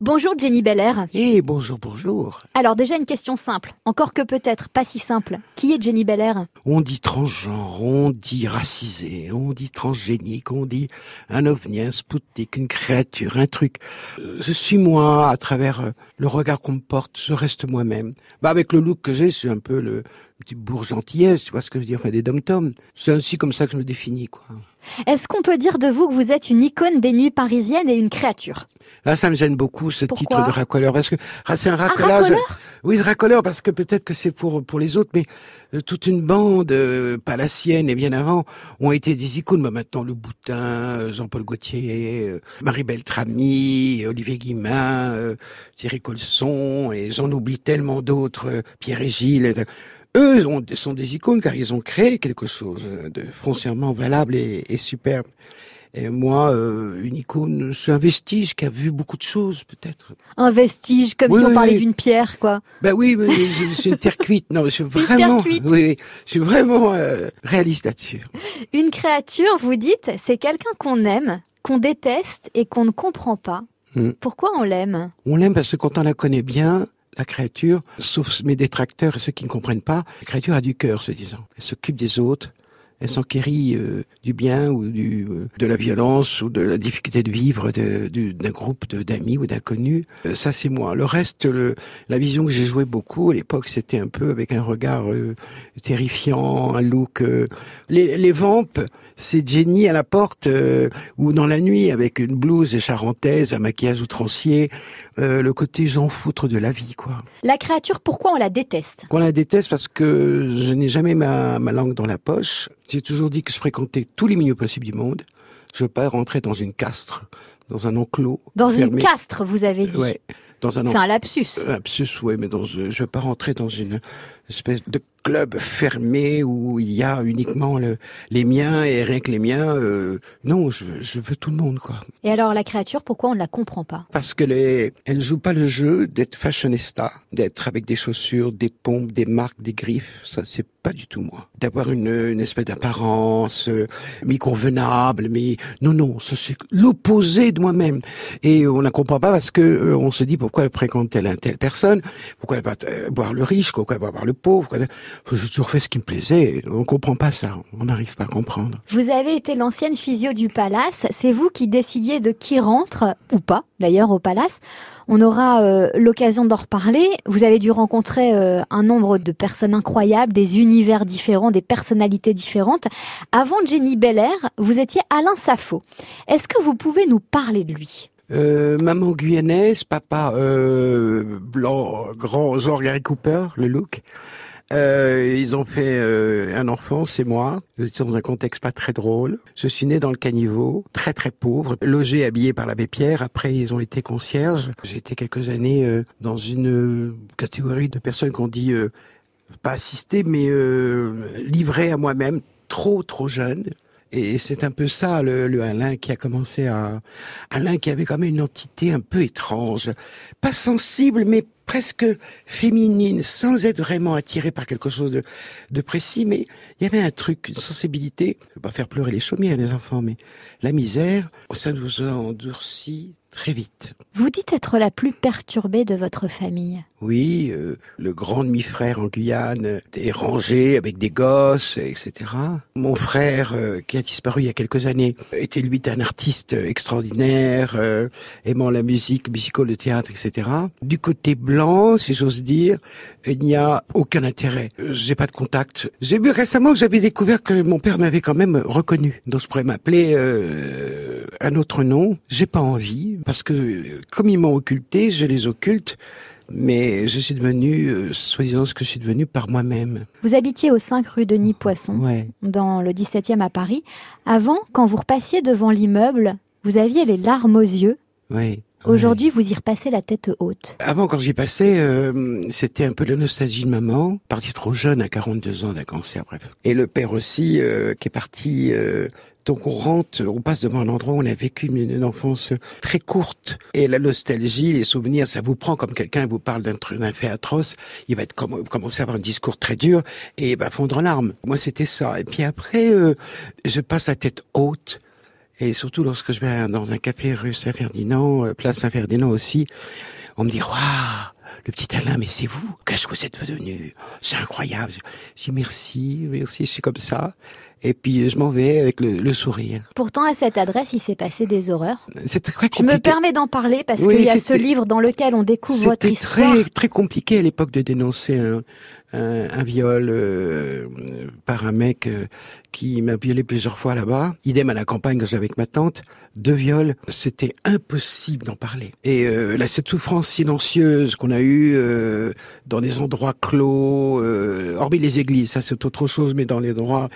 Bonjour Jenny Belair. Eh, bonjour, bonjour. Alors déjà une question simple, encore que peut-être pas si simple. Qui est Jenny Belair? On dit transgenre, on dit racisé, on dit transgénique, on dit un ovni, un spoutnik, une créature, un truc. Euh, Je suis moi, à travers euh, le regard qu'on me porte, je reste moi-même. Bah, avec le look que j'ai, c'est un peu le petit bourgentillesse, tu vois ce que je veux dire, enfin des dom-toms. C'est ainsi comme ça que je me définis, quoi. Est-ce qu'on peut dire de vous que vous êtes une icône des nuits parisiennes et une créature? Là, ça me gêne beaucoup ce Pourquoi titre de racoleur parce que ah, c'est un racolage. racoleur? Oui, racoleur parce que peut-être que c'est pour pour les autres, mais euh, toute une bande, euh, pas la sienne et bien avant, ont été des icônes. Bah, maintenant, le Boutin, euh, Jean-Paul Gaultier, euh, Marie Beltrami, Olivier Guimin, euh, Thierry Colson, et j'en oublie tellement d'autres, euh, Pierre et Gilles. euh, eux ont- sont des icônes car ils ont créé quelque chose de foncièrement valable et, et superbe. Et moi, euh, une icône, c'est un vestige qui a vu beaucoup de choses, peut-être. Un vestige, comme Oui, si on oui, parlait oui. d'une pierre, quoi. Ben oui, c'est une terre cuite. Non, je suis terre vraiment, cuite. oui, oui, je suis vraiment euh, réaliste là-dessus. Une créature, vous dites, c'est quelqu'un qu'on aime, qu'on déteste et qu'on ne comprend pas. Hmm. Pourquoi on l'aime? On l'aime parce que quand on la connaît bien, la créature, sauf mes détracteurs et ceux qui ne comprennent pas, la créature a du cœur, se disant. Elle s'occupe des autres. Elle s'enquérit euh, du bien ou du, euh, de la violence ou de la difficulté de vivre d'un groupe d'amis ou d'inconnus. Euh, ça, c'est moi. Le reste, le, la vision que j'ai joué beaucoup à l'époque, c'était un peu avec un regard terrifiant, un look. les, les vampes, c'est Jenny à la porte ou dans la nuit avec une blouse charentaise, un maquillage outrancier, le côté j'en foutre de la vie, quoi. La créature, pourquoi on la déteste? On la déteste parce que je n'ai jamais ma, ma langue dans la poche. J'ai toujours dit que je fréquentais tous les milieux possibles du monde. Je veux pas rentrer dans une castre, dans un enclos. Dans une castre, vous avez dit. Ouais, dans un C'est un lapsus. Absus, oui, mais dans, euh, je veux pas rentrer dans une espèce de club fermé où il y a uniquement le- les miens et rien que les miens. euh, non, je, je veux tout le monde, quoi. Et alors la créature, pourquoi on ne la comprend pas? Parce qu'elle est, elle joue pas le jeu d'être fashionista, d'être avec des chaussures, des pompes, des marques, des griffes. Ça, c'est pas du tout moi. D'avoir une, une espèce d'apparence, euh, mi convenable, mais non, non, ça c'est l'opposé de moi-même. Et on la comprend pas parce que euh, on se dit pourquoi elle fréquente telle, telle personne, pourquoi elle va euh, boire le riche, pourquoi elle va boire le pauvre. J'ai toujours fait ce qui me plaisait. On comprend pas ça. On n'arrive pas à comprendre. Vous avez été l'ancienne physio du palace. C'est vous qui décidiez de qui rentre, ou pas d'ailleurs, au palace. On aura euh, l'occasion d'en reparler. Vous avez dû rencontrer euh, un nombre de personnes incroyables, des univers différents, des personnalités différentes. Avant Jenny Belair, vous étiez Alain Saffo. Est-ce que vous pouvez nous parler de lui? Euh, maman guyanaise, papa euh, blanc, grand, genre Gary Cooper, le look. Euh, ils ont fait un enfant, c'est moi. J'étais dans un contexte pas très drôle. Je suis né dans le caniveau, très très pauvre, logé, habillé par l'abbé Pierre. Après, ils ont été concierges. J'ai été quelques années dans une catégorie de personnes qu'on dit pas assistées, mais livrées à moi-même, trop trop jeune. Et c'est un peu ça, le, le Alain qui a commencé à... Alain qui avait quand même une entité un peu étrange. Pas sensible, mais presque féminine, sans être vraiment attiré par quelque chose de, de précis. Mais il y avait un truc, une sensibilité. Je veux pas faire pleurer les chaumières, les enfants, mais la misère, ça nous a endurci très vite. Vous dites être la plus perturbée de votre famille. Oui, euh, le grand demi-frère en Guyane est rangé avec des gosses, etc. Mon frère, euh, qui a disparu il y a quelques années, était lui un artiste extraordinaire, euh, aimant la musique, musical, le théâtre, etc. Du côté blanc, si j'ose dire, il n'y a aucun intérêt. J'ai pas de contact. J'ai vu récemment que j'avais découvert que mon père m'avait quand même reconnu. Donc je pourrais m'appeler euh, un autre nom. J'ai pas envie parce que comme ils m'ont occulté, je les occulte. Mais je suis devenu, euh, soi-disant ce que je suis devenu par moi-même. Vous habitiez au 5 rue Denis Poisson, Ouais. dans le 17e à Paris. Avant, quand vous repassiez devant l'immeuble, vous aviez les larmes aux yeux. Ouais. Aujourd'hui, vous y repassez la tête haute. Avant, quand j'y passais, euh, c'était un peu la nostalgie de maman, partie trop jeune à 42 ans d'un cancer, bref. Et le père aussi, euh, qui est parti. euh, donc on rentre, on passe devant un endroit où on a vécu une, enfance très courte. Et la nostalgie, les souvenirs, ça vous prend comme quelqu'un vous parle d'un fait atroce. Il va être comme, commencer à avoir un discours très dur et va fondre en larmes. Moi, c'était ça. Et puis après, euh, je passe la tête haute. Et surtout lorsque je vais dans un café rue Saint-Ferdinand, euh, place Saint-Ferdinand aussi, on me dit, waouh, le petit Alain, mais c'est vous Qu'est-ce que vous êtes devenu C'est incroyable. Je dis merci, merci, je suis comme ça. Et puis je m'en vais avec le, sourire. Pourtant, à cette adresse, il s'est passé des horreurs. C'est très compliqué. Je me permets d'en parler parce qu'il y a ce livre dans lequel on découvre votre histoire. C'était très, très compliqué à l'époque de dénoncer un, un, viol euh, par un mec euh, qui m'a violé plusieurs fois là-bas. Idem à la campagne quand j'étais avec ma tante. Deux viols, c'était impossible d'en parler. Et euh, là, cette souffrance silencieuse qu'on a eue euh, dans des endroits clos, hormis les églises, ça c'est autre chose, mais dans les endroits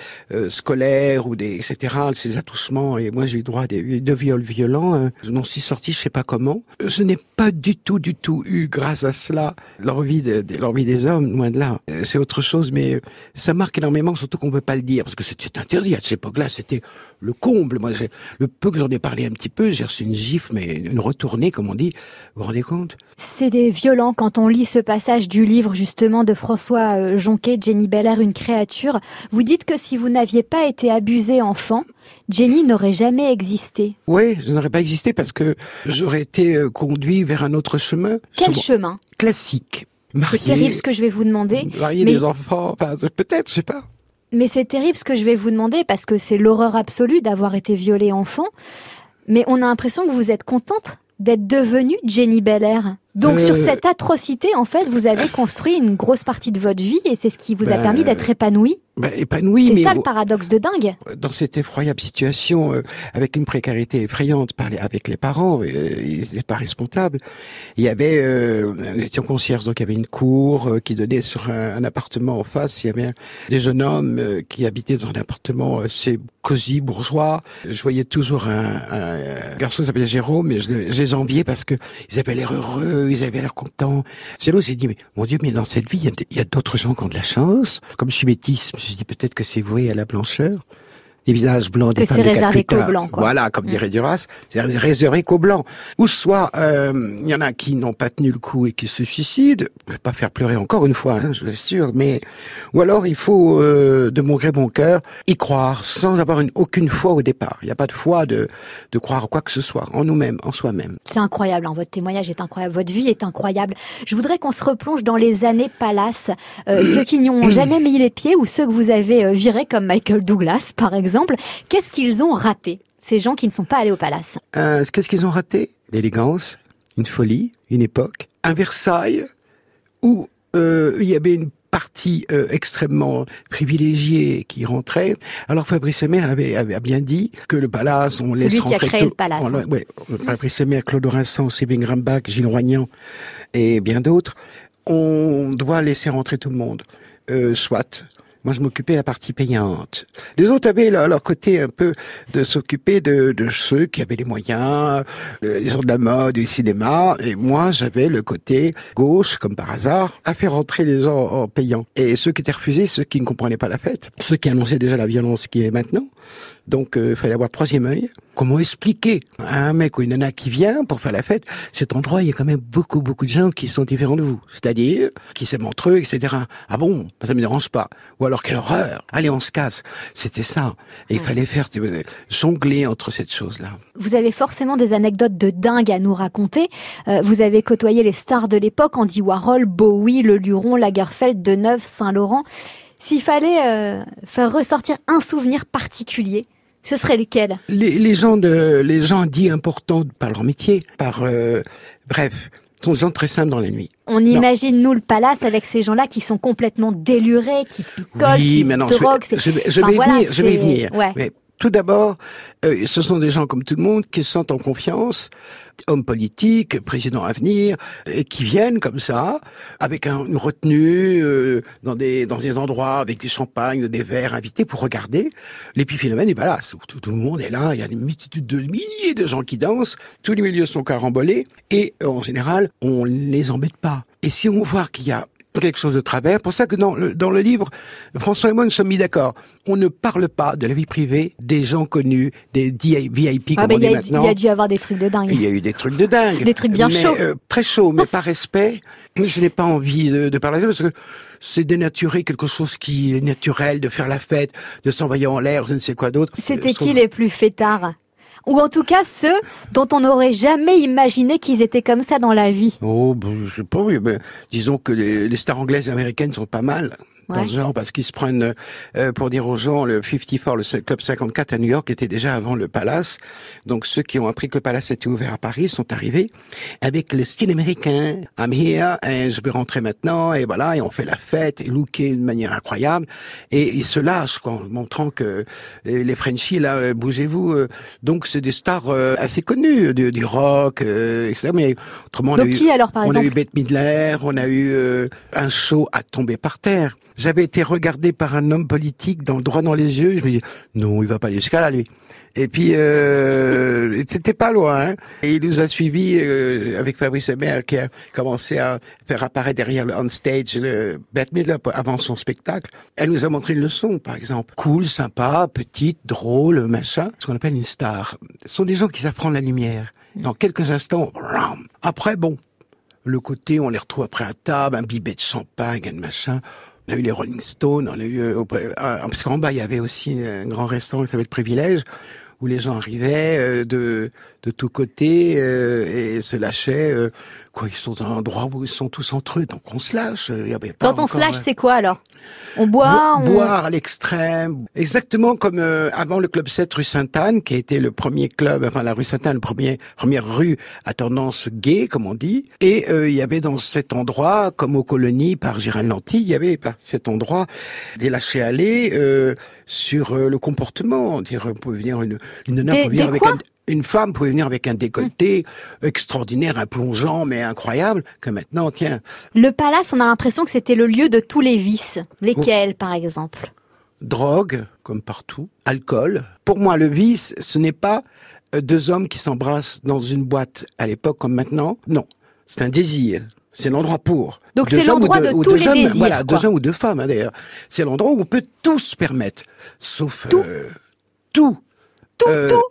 scolaires ou des etc. Ces attouchements. Et moi, j'ai eu droit à deux viols violents. je m'en suis sorti, je sais pas comment. Je n'ai pas du tout, du tout eu, grâce à cela, l'envie de, de l'envie des hommes, loin de là. Euh, c'est autre chose, mais euh, ça marque énormément, surtout qu'on ne peut pas le dire, parce que c'est interdit à cette époque-là, c'était le comble. Moi, le peu que j'en ai parlé un petit peu, j'ai reçu une gifle, mais une retournée, comme on dit. Vous vous rendez compte? C'est violent quand on lit ce passage du livre, justement, de François euh, Jonquet, Jenny Belair, Une créature. Vous dites que si vous n'aviez pas été abusé enfant, Jenny n'aurait jamais existé. Oui, je n'aurais pas existé parce que j'aurais été conduit vers un autre chemin. Quel chemin? Classique. C'est terrible ce que je vais vous demander. Marier des enfants, peut-être, je sais pas. Mais c'est terrible ce que je vais vous demander parce que c'est l'horreur absolue d'avoir été violée enfant. Mais on a l'impression que vous êtes contente d'être devenue Jenny Belair. Donc sur euh, cette atrocité, en fait, vous avez construit une grosse partie de votre vie et c'est ce qui vous a bah, permis d'être épanoui. Bah, épanoui, c'est ça le paradoxe de dingue. Dans cette effroyable situation, euh, avec une précarité effrayante par avec les parents, euh, ils n'étaient pas responsables. Il y avait, euh, nous étions concierges, donc il y avait une cour qui donnait sur un, appartement en face. Il y avait des jeunes hommes qui habitaient dans un appartement assez cosy, bourgeois. Je voyais toujours un, un garçon qui s'appelait Jérôme, mais je, je les enviais parce que ils avaient l'air heureux ils avaient l'air contents. Où j'ai dit, mais mon Dieu, mais dans cette vie, il y a, d'autres gens qui ont de la chance. Comme je suis je me suis dit peut-être que c'est voué à la blancheur des visages blancs, des réservé qu'aux blancs. Quoi. Voilà, comme dirait Duras, c'est réservé qu'aux blancs. Ou soit, euh, il y en a qui n'ont pas tenu le coup et qui se suicident. Je vais pas faire pleurer encore une fois, hein, je suis sûr. Mais ou alors il faut, euh, de mon gré bon cœur, y croire sans avoir une, aucune foi au départ. Il n'y a pas de foi de de croire quoi que ce soit en nous-mêmes, en soi-même. C'est incroyable. Hein, votre témoignage est incroyable. Votre vie est incroyable. Je voudrais qu'on se replonge dans les années Palace. Euh, ceux qui n'y ont jamais mis les pieds ou ceux que vous avez euh, virés comme Michael Douglas, par exemple Qu'est-ce qu'ils ont raté, ces gens qui ne sont pas allés au palace euh, Qu'est-ce qu'ils ont raté? L'élégance, une folie, une époque, un Versailles où euh, il y avait une partie euh, extrêmement privilégiée qui rentrait. Alors Fabrice Aimé avait, avait, bien dit que le palace, on laisse rentrer... qui a créé le palace. On, ouais, Fabrice Aimé, Claude Rinsan, Sébastien Grimbach, Gilles Roignan et bien d'autres. On doit laisser rentrer tout le monde. Euh, soit moi, je m'occupais de la partie payante. Les autres avaient leur, côté un peu de s'occuper de, de, ceux qui avaient les moyens, euh, les gens de la mode, du cinéma. Et moi, j'avais le côté gauche, comme par hasard, à faire entrer les gens en payant. Et ceux qui étaient refusés, ceux qui ne comprenaient pas la fête, ceux qui annonçaient déjà la violence qui est maintenant, donc, euh, il fallait avoir troisième œil. Comment expliquer à un mec ou une nana qui vient pour faire la fête, cet endroit, il y a quand même beaucoup, beaucoup de gens qui sont différents de vous. C'est-à-dire, qui s'aiment entre eux, etc. Ah bon, ça me dérange pas. Ou alors, quelle horreur. Allez, on se casse. C'était ça. Et il fallait faire jongler entre cette chose-là. Vous avez forcément des anecdotes de dingue à nous raconter. Euh, vous avez côtoyé les stars de l'époque, Andy Warhol, Bowie, Le Luron, Lagerfeld, Deneuve, Saint-Laurent. S'il fallait euh, faire ressortir un souvenir particulier, ce serait lequel? Les, les, gens de, les gens dits importants par leur métier, par euh, bref, sont des gens très simples dans la nuit. On imagine nous le palace avec ces gens-là qui sont complètement délurés, qui picolent, qui se droguent. Je, vais, je, vais venir, je vais venir. Mais tout d'abord, euh, ce sont des gens comme tout le monde qui se sentent en confiance, hommes politiques, présidents à venir, qui viennent comme ça, avec un, une retenue euh, dans des dans des endroits avec du champagne, des verres invités pour regarder l'épiphénomène du palace. Tout, tout le monde est là, il y a des multitudes de milliers de gens qui dansent, tous les milieux sont carambolés, et en général, on les embête pas. Et si on voit qu'il y a quelque chose de travers. Pour ça que dans le, dans le livre, François et moi nous sommes mis d'accord. On ne parle pas de la vie privée des gens connus, des VIP ah, comme on dit maintenant. Il y a dû avoir des trucs de dingue. Il y a eu des trucs de dingue. Des trucs bien chauds. Euh, très chauds, mais par respect, je n'ai pas envie de, de parler de ça parce que c'est dénaturer quelque chose qui est naturel, de faire la fête, de s'envoyer en l'air, je ne sais quoi d'autre. C'était qui les plus fêtards? Ou en tout cas ceux dont on n'aurait jamais imaginé qu'ils étaient comme ça dans la vie. Oh, ben, je sais pas, disons que les, les stars anglaises et américaines sont pas mal dans le genre parce qu'ils se prennent euh, pour dire aux gens le 54 le club 54 à New York était déjà avant le Palace. Donc ceux qui ont appris que le Palace était ouvert à Paris sont arrivés avec le style américain. I'm here et je peux rentrer maintenant et voilà et on fait la fête et looker d'une manière incroyable. Et ils se lâchent quoi, en montrant que les les Frenchies là euh, bougez-vous euh, donc c'est des stars euh, assez connues du, du rock euh, etc. mais autrement on a Donc eu- qui alors par on a eu Bette Midler, on a eu euh, un show à tomber par terre. J'avais été regardé par un homme politique dans droit dans les yeux. Je me dis non, il va pas jusqu'à là lui. Et puis euh, c'était pas loin. hein. Et il nous a suivis euh, avec Fabrice Hébert qui a commencé à faire apparaître derrière le on stage le Bette avant son spectacle. Elle nous a montré une leçon, par exemple. Cool, sympa, petite, drôle, machin. Ce qu'on appelle une star. Ce sont des gens qui savent la lumière. Dans quelques instants, après bon, le côté, on les retrouve après à table, un bibet de champagne, un machin. On a eu les Rolling Stones, on a eu, euh, euh, parce qu'en bas, il y avait aussi un grand restaurant qui s'appelle Privilège, où les gens arrivaient euh, de, de tous côtés euh, et se lâchaient. euh, quoi, ils sont dans un endroit où ils sont tous entre eux, donc on se lâche. il y avait pas Quand on se lâche, c'est quoi alors? On boit, Bo- on... Boire à l'extrême. Exactement comme euh, avant le club 7 rue Sainte-Anne, qui a été le premier club, enfin la rue Sainte-Anne, le premier, première rue à tendance gay, comme on dit. Et euh, il y avait dans cet endroit, comme aux colonies par Gérald Lanty, il y avait par cet endroit des lâchers aller euh, sur euh, le comportement. Dire, on pouvait venir une, une nana Des- pouvait venir avec un, une femme pouvait venir avec un décolleté extraordinaire, un plongeant, mais incroyable, que maintenant, tiens, Le palace, on a l'impression que c'était le lieu de tous les vices. Oh. Lesquels, par exemple? Drogue, comme partout, alcool. Pour moi, le vice, ce n'est pas euh, deux hommes qui s'embrassent dans une boîte à l'époque comme maintenant. Non, c'est un désir. C'est l'endroit pour. Donc c'est l'endroit de ou tous les hommes, désirs, Voilà, quoi. deux hommes ou deux femmes hein, d'ailleurs. C'est l'endroit où on peut tout se permettre, sauf euh, tout. Tout, Euh, tout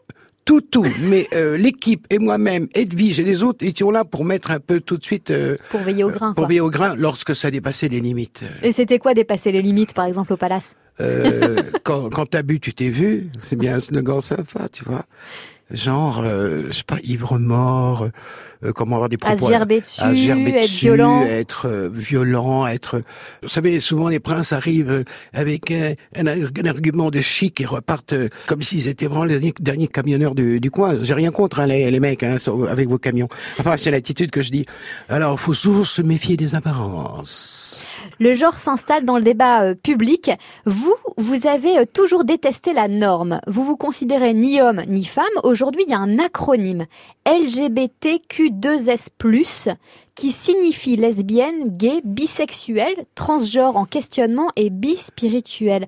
tout, tout. Mais euh, l'équipe et moi-même, Edwige et les autres étions là pour mettre un peu tout de suite euh, Pour veiller au grain, pour quoi. veiller au grain lorsque ça dépassait les limites. Et c'était quoi dépasser les limites, par exemple, au palace? Euh, quand quand t'as bu, tu t'es vu. C'est bien un slogan sympa, tu vois. Genre, euh, je sais pas, ivre mort, euh, comment avoir des À se propos... gerber dessus, à se gerber être dessus, violent. être euh, violent, être. Vous savez, souvent les princes arrivent euh, avec un, un, un argument de chic et repartent euh, comme s'ils étaient vraiment les derniers, derniers camionneurs du, du coin. J'ai rien contre hein, les, les mecs hein, avec vos camions. Enfin, c'est l'attitude que je dis. Alors, faut toujours se méfier des apparences. Le genre s'installe dans le débat euh, public. Vous, vous avez euh, toujours détesté la norme. Vous vous considérez ni homme ni femme. Aujourd'hui, il y a un acronyme LGBTQ2S+, qui signifie lesbienne, gay, bisexuel, transgenre en questionnement et bispirituel.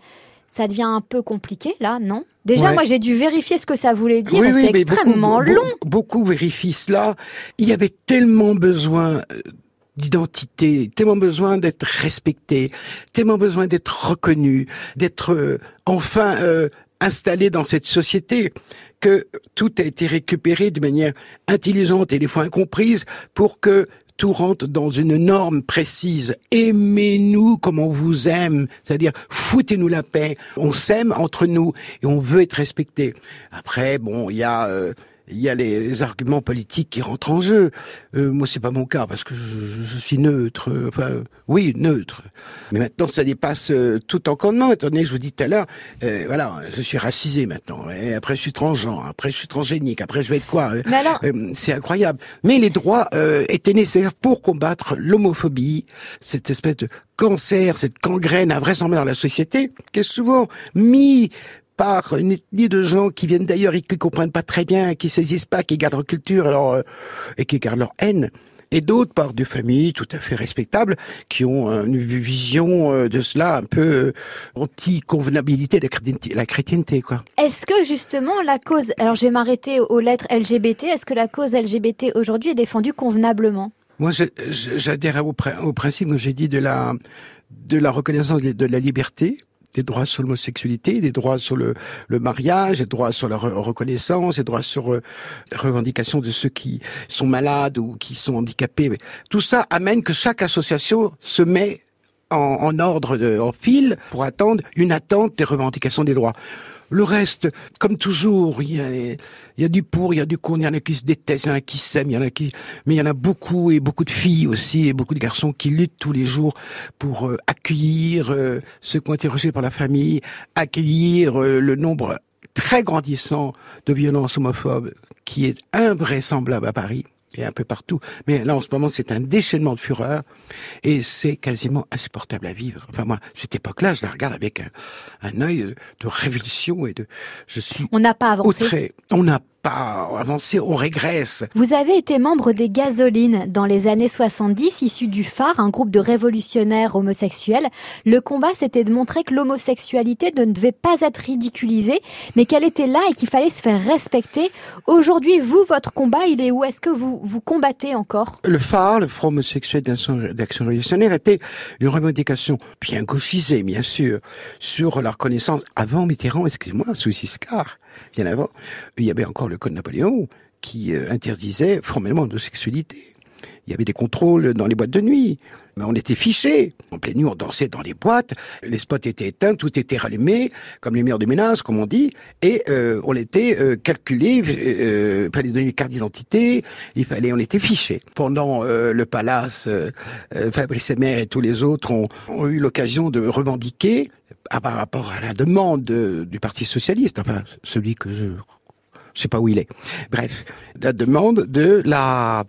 Ça devient un peu compliqué là, non? Déjà, Ouais. moi j'ai dû vérifier ce que ça voulait dire. Oui, et oui, c'est extrêmement beaucoup, long. Beaucoup, beaucoup vérifient cela. Il y avait tellement besoin euh, d'identité, tellement besoin d'être respecté, tellement besoin d'être reconnu, d'être euh, enfin euh, installé dans cette société que tout a été récupéré de manière intelligente et des fois incomprise pour que tout rentre dans une norme précise. Aimez-nous comme on vous aime, c'est-à-dire foutez-nous la paix. On s'aime entre nous et on veut être respecté. Après, bon, il y a euh, il y a les, arguments politiques qui rentrent en jeu. Euh, moi, c'est pas mon cas parce que je, je- je suis neutre. euh, Enfin, oui, neutre. Mais maintenant, ça dépasse euh, tout encodement. Étant donné que je vous dis tout à l'heure, euh, voilà, je suis racisé maintenant. Et après, je suis transgenre. Après, je suis transgénique. Après, je vais être quoi euh, Mais alors, euh, c'est incroyable. Mais les droits euh, étaient nécessaires pour combattre l'homophobie, cette espèce de cancer, cette gangrène invraisemblable dans la société, qui est souvent mis par une ethnie de gens qui viennent d'ailleurs et qui comprennent pas très bien, qui saisissent pas, qui gardent leur culture alors, euh, et qui gardent leur haine. Et d'autres par des familles tout à fait respectables qui ont une vision euh, de cela un peu euh, anti-convenabilité de la chrétienté, quoi. Est-ce que justement la cause, alors je vais m'arrêter aux lettres LGBT, est-ce que la cause LGBT aujourd'hui est défendue convenablement? Moi, j'adhère au, prin- au principe, comme j'ai dit, de la, de la reconnaissance de la liberté, des droits sur l'homosexualité, des droits sur le, mariage, des droits sur la re- reconnaissance, des droits sur euh, la revendication de ceux qui sont malades ou qui sont handicapés. Tout ça amène que chaque association se met en, en ordre, de, en file, pour attendre une attente des revendications des droits. Le reste, comme toujours, il y a, y a du pour, il y a du contre, il y en a qui se détestent, il y en a qui s'aiment, il y en a qui, mais il y en a beaucoup et beaucoup de filles aussi et beaucoup de garçons qui luttent tous les jours pour euh, accueillir euh, ceux qui ont été rejetés par la famille, accueillir euh, le nombre très grandissant de violences homophobes qui est invraisemblable à Paris et un peu partout. Mais là, en ce moment, c'est un déchaînement de fureur et c'est quasiment insupportable à vivre. Enfin, moi, cette époque-là, je la regarde avec un, un œil de révulsion et de, je suis On n'a pas avancé. outré. On n'a pas avancé, on régresse. Vous avez été membre des Gasolines dans les années 70, issu du phare, un groupe de révolutionnaires homosexuels. Le combat, c'était de montrer que l'homosexualité ne devait pas être ridiculisée, mais qu'elle était là et qu'il fallait se faire respecter. Aujourd'hui, vous, votre combat, il est où? Est-ce que vous, vous combattez encore? Le phare, le Front homosexuel d'action révolutionnaire, était une revendication bien gauchisée, bien sûr, sur la reconnaissance avant Mitterrand, excusez-moi, sous Giscard, bien avant. Il y avait encore le Code Napoléon qui euh, interdisait formellement l'homosexualité. Il y avait des contrôles dans les boîtes de nuit. Mais on était fichés. En pleine nuit, on dansait dans les boîtes. Les spots étaient éteints, tout était rallumé, comme les murs de ménage, comme on dit. Et euh, on était euh, calculé. Euh, fallait donner une carte d'identité. Il fallait, on était fichés. Pendant le palace, Fabrice Emmer et tous les autres ont eu l'occasion de revendiquer à- par rapport à la demande de- du Parti socialiste, enfin celui que je je sais pas où il est. Bref, la demande de la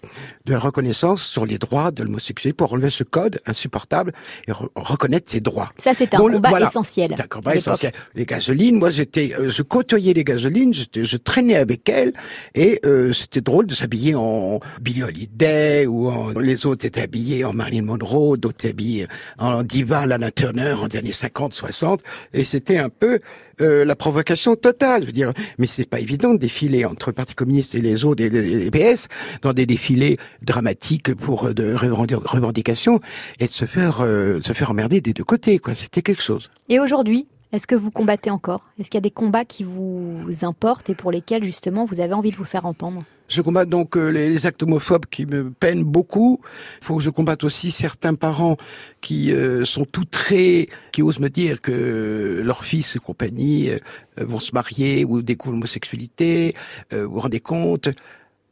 de la reconnaissance sur les droits de l'homosexualité pour enlever ce code insupportable et re- reconnaître ses droits. Ça, c'est un le- combat voilà. essentiel. C'est un combat essentiel. Les gasolines, moi j'étais, euh, je côtoyais les gasolines, je traînais avec elles et euh, c'était drôle de s'habiller en Billie Holiday ou en, les autres étaient habillés en Marilyn Monroe, d'autres étaient habillés en diva Lana Turner en années 50, 60 et c'était un peu euh, la provocation totale. Je veux dire, mais c'est pas évident de entre le Parti communiste et les autres et les, PS dans des défilés dramatiques pour euh, de revendi- revendications et de se faire euh, se faire emmerder des deux côtés. Quoi, c'était quelque chose. Et aujourd'hui, est-ce que vous combattez encore? Est-ce qu'il y a des combats qui vous importent et pour lesquels, justement, vous avez envie de vous faire entendre? Je combatte donc euh, les, actes homophobes qui me peinent beaucoup. Il faut que je combatte aussi certains parents qui euh, sont tout très, qui osent me dire que leurs fils et compagnie euh, vont se marier ou découvrent l'homosexualité. Vous vous rendez compte?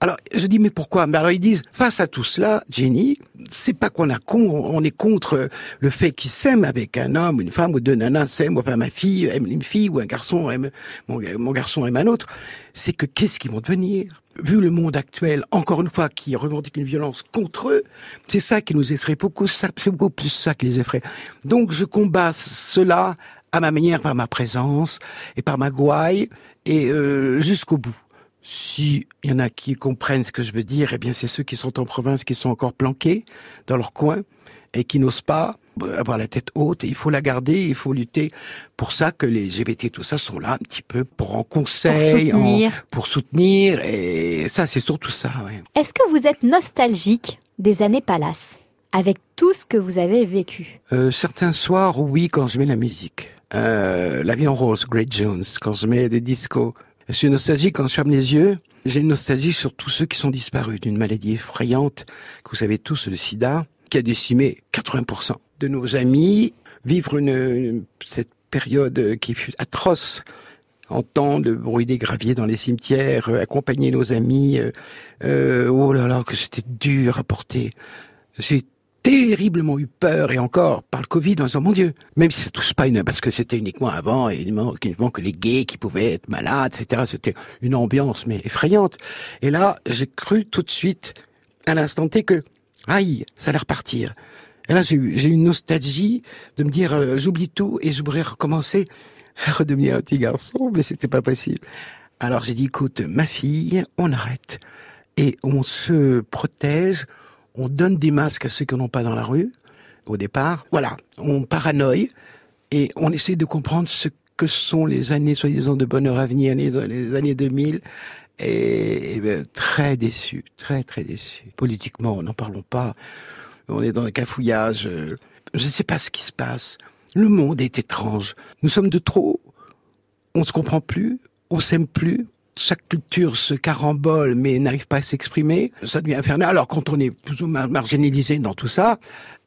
Alors, je dis, mais pourquoi? Mais alors, ils disent, face à tout cela, Jenny, c'est pas qu'on a con, on est contre le fait qu'ils s'aiment avec un homme, une femme, ou deux nanas s'aiment, enfin, ma fille aime une fille, ou un garçon aime, mon, garçon aime un autre. C'est que qu'est-ce qu'ils vont devenir? Vu le monde actuel, encore une fois, qui revendique une violence contre eux, c'est ça qui nous effraie beaucoup, c'est beaucoup plus ça qui les effraie. Donc, je combats cela à ma manière, par ma présence, et par ma gouaille, et euh, jusqu'au bout. Si il y en a qui comprennent ce que je veux dire, eh bien c'est ceux qui sont en province, qui sont encore planqués dans leur coin et qui n'osent pas avoir la tête haute. Et il faut la garder, il faut lutter pour ça que les LGBT tout ça sont là un petit peu pour en conseil, Pour en- soutenir. pour soutenir. Et ça, c'est surtout ça. Ouais. Est-ce que vous êtes nostalgique des années Palace avec tout ce que vous avez vécu? Euh, certains soirs, oui, quand je mets la musique. Euh, la vie en rose, Great Jones, quand je mets des discos. Je suis nostalgique quand je ferme les yeux. J'ai une nostalgie sur tous ceux qui sont disparus d'une maladie effrayante, que vous savez tous, le sida, qui a décimé 80% de nos amis. Vivre une, cette période qui fut atroce, entendre le bruit des graviers dans les cimetières, euh, accompagner nos amis. euh, euh, oh là là, que c'était dur à porter. Terriblement eu peur et encore par le Covid en disant mon Dieu, même si ça touche pas une, parce que c'était uniquement avant, et uniquement, que les gays qui pouvaient être malades, etc. C'était une ambiance mais effrayante. Et là, j'ai cru tout de suite, à l'instant T, que aïe, ça allait repartir. Et là, j'ai eu, j'ai eu une nostalgie de me dire, euh, j'oublie tout et je voudrais recommencer à redevenir un petit garçon, mais c'était pas possible. Alors j'ai dit, écoute, ma fille, on arrête et on se protège, on donne des masques à ceux qui n'en ont pas dans la rue, au départ. Voilà, on paranoïe et on essaie de comprendre ce que sont les années, soi-disant, de bonheur à venir, les, années 2000. Et, et ben, très déçu, très très déçu. Politiquement, n'en parlons pas. On est dans un cafouillage. euh, Je ne sais pas ce qui se passe. Le monde est étrange. Nous sommes de trop. On ne se comprend plus. On s'aime plus. Chaque culture se carambole mais n'arrive pas à s'exprimer, ça devient infernal. Alors quand on est plus ou moins marginalisé dans tout ça,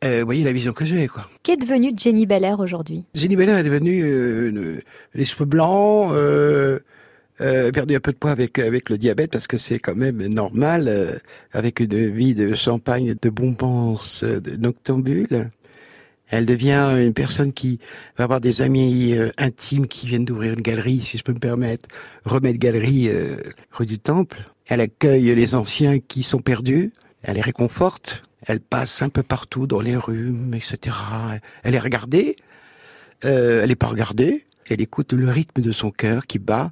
euh, vous voyez la vision que j'ai. quoi. Qu'est devenu Jenny Belair aujourd'hui? Jenny Belair est devenue euh, les cheveux blancs, euh, euh, perdu un peu de poids avec avec le diabète parce que c'est quand même normal euh, avec une vie de champagne, de bonbons, de noctambule. Elle devient une personne qui va avoir des amis euh, intimes qui viennent d'ouvrir une galerie, si je peux me permettre, remède galerie euh, rue du Temple. Elle accueille les anciens qui sont perdus. Elle les réconforte. Elle passe un peu partout dans les rues, etc. Elle est regardée. Euh, elle n'est pas regardée. Elle écoute le rythme de son cœur qui bat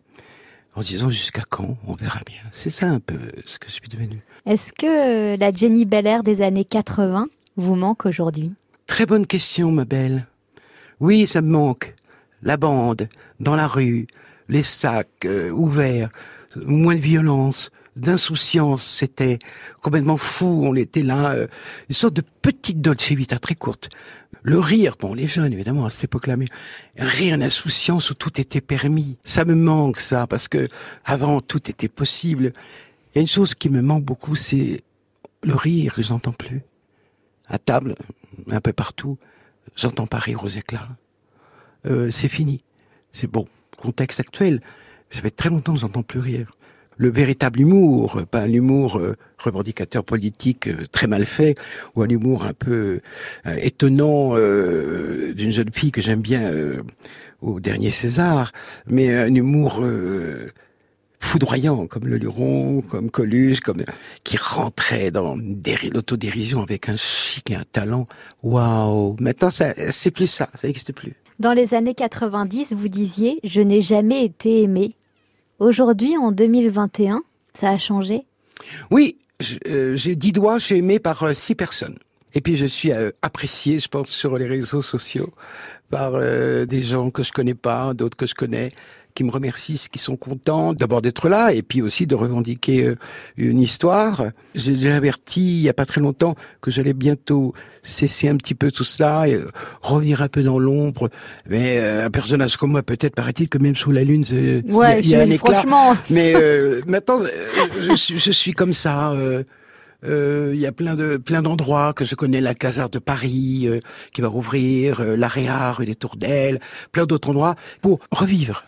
en se disant jusqu'à quand on verra bien. C'est ça un peu ce que je suis devenu. Est-ce que la Jenny Belair des années 80 vous manque aujourd'hui? Très bonne question, ma belle. Oui, ça me manque. La bande, dans la rue, les sacs euh, ouverts, moins de violence, d'insouciance, c'était complètement fou. On était là, euh, une sorte de petite Dolce Vita très courte. Le rire, bon, les jeunes évidemment à cette époque-là, mais un rire, une insouciance où tout était permis. Ça me manque ça parce que avant tout était possible. Il y a une chose qui me manque beaucoup, c'est le rire que j'entends plus. À table, un peu partout, j'entends pas rire aux éclats. Euh, c'est fini. C'est bon. Contexte actuel. Ça fait très longtemps que j'entends plus rire. Le véritable humour, pas un humour euh, revendicateur politique euh, très mal fait, ou un humour un peu étonnant d'une jeune fille que j'aime bien au dernier César, mais un humour euh, foudroyant, comme le Luron, comme Coluche, comme qui rentrait dans déri- l'autodérision avec un chic et un talent. Waouh Maintenant, ça, c'est plus ça, ça n'existe plus. Dans les années 90, vous disiez Je n'ai jamais été aimé. Aujourd'hui, en 2021, ça a changé? Oui, euh, j'ai dix doigts, je suis aimé par euh, six personnes. Et puis je suis euh, apprécié, je pense, sur les réseaux sociaux par des gens que je connais pas, d'autres que je connais, qui me remercient, qui sont contents d'abord d'être là et puis aussi de revendiquer euh, une histoire. J'ai averti il y a pas très longtemps que j'allais bientôt cesser un petit peu tout ça et euh, revenir un peu dans l'ombre. Mais euh, un personnage comme moi, peut-être paraît-il que même sous la lune, c'est- il y a- un éclat. franchement. Mais euh, maintenant, je, suis, je suis comme ça. euh, euh, Il y a plein de plein d'endroits que je connais, la Caserne de Paris euh, qui va rouvrir, euh, l'Aréa, rue des Tourdelles, plein d'autres endroits pour revivre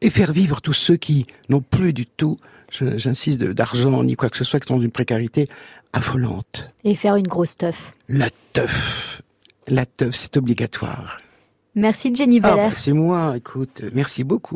et faire vivre tous ceux qui n'ont plus du tout, j'insiste, d'argent ni quoi que ce soit, qui sont dans une précarité affolante. Et faire une grosse teuf. La teuf, la teuf, c'est obligatoire. Merci Jenny Ah, Belair. bah, c'est moi, écoute, merci beaucoup.